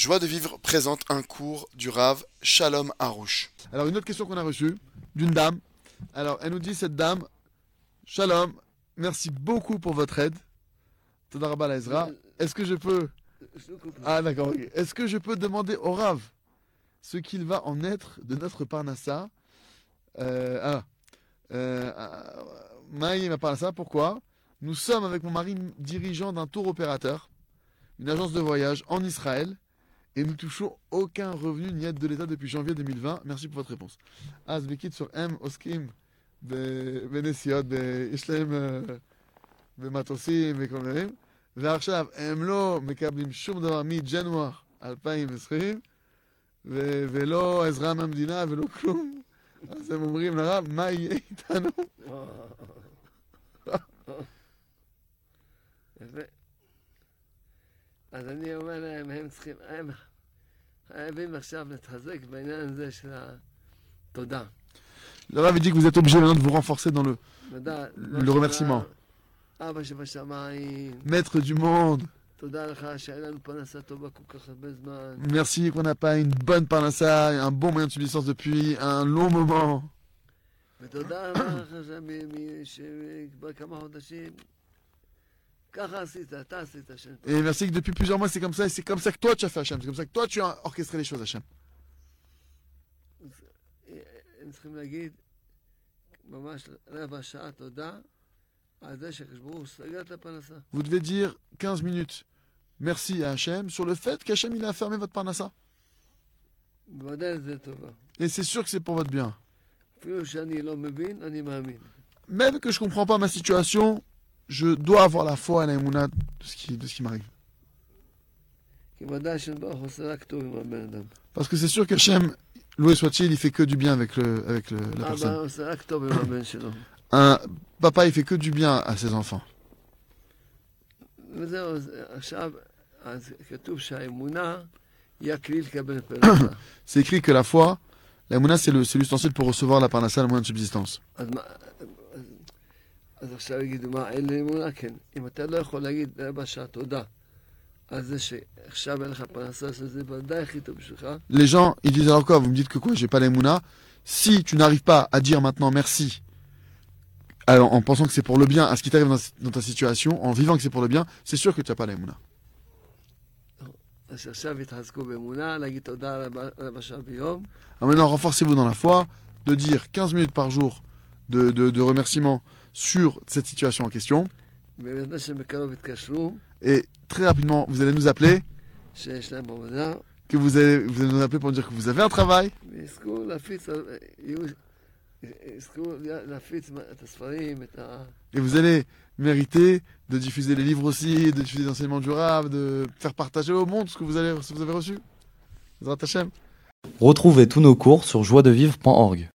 Joie de vivre présente un cours du Rav Shalom Harouche. Alors, une autre question qu'on a reçue d'une dame. Alors, elle nous dit cette dame Shalom, merci beaucoup pour votre aide. Todarabah la Ezra. Est-ce que je peux. Ah, d'accord. Est-ce que je peux demander au Rav ce qu'il va en être de notre Parnassa? Euh, Ah. Euh, Maï m'a parlé ça. Pourquoi? Nous sommes avec mon mari dirigeant d'un tour opérateur, une agence de voyage en Israël, et nous touchons aucun revenu ni aide de l'État depuis janvier 2020. Merci pour votre réponse. אז בקיצור, הם עוסקים בנסיעות, יש להם במטוסים וכל מיני דברים, ועכשיו הם לא מקבלים שום דבר מג'נואר 2020, ו- ולא עזרה מהמדינה ולא כלום. אז הם אומרים לרב, מה יהיה איתנו? יפה. אז אני אומר להם, הם צריכים, הם חייבים עכשיו להתחזק בעניין הזה של התודה. Le Rav il dit que vous êtes obligé maintenant de vous renforcer dans le תודה. le remerciement. אבא שבשמיים, Maître du monde, תודה לך שאין לנו פרנסה טובה כל כך הרבה זמן. merci qu'on n'a pas une bonne parnassa, un bon moyen de subsistance depuis un long moment. Et merci que depuis plusieurs mois, c'est comme ça, et c'est comme ça que toi tu as fait Hachem, c'est comme ça que toi tu as orchestré les choses Hachem. Vous devez dire 15 minutes merci à Hachem sur le fait qu'Hachem il a fermé votre parnassa. Et c'est sûr que c'est pour votre bien. Même que je ne comprends pas ma situation, je dois avoir la foi et l'aïmouna de ce qui, de ce qui m'arrive. Parce que c'est sûr que Shem, loué soit-il, il fait que du bien avec, le, avec la personne. Un papa, il fait que du bien à ses enfants. C'est écrit que la foi, l'aïmouna, c'est l'ustensile pour recevoir la parnassa, le moyen de subsistance. אז מה... אז- אז עכשיו יגידו, מה, אין לי אמונה? כן. אם אתה לא יכול להגיד רבע שעה תודה על זה שעכשיו אין לך פרנסה, שזה ודאי הכי טוב בשבילך, Les gens, ils disent alors quoi Vous me dites que quoi J'ai pas l'émouna. Si tu n'arrives pas à dire maintenant merci, alors, en pensant que c'est pour le bien, à ce qui t'arrive dans, dans ta situation, en vivant que c'est pour le bien, c'est sûr que tu n'as pas l'émouna. אז שעכשיו יתחזקו באמונה, להגיד תודה רבע, רבע שעה ביום, Alors maintenant, renforcez-vous dans la foi, de dire 15 minutes par jour de, de, de remerciements sur cette situation en question. Et très rapidement, vous allez nous appeler. Que vous allez, vous allez nous appeler pour nous dire que vous avez un travail. Et vous allez mériter de diffuser les livres aussi, de diffuser l'enseignement durable, de faire partager au monde ce que vous avez, reçu. Retrouvez tous nos cours sur joiedevivre.org.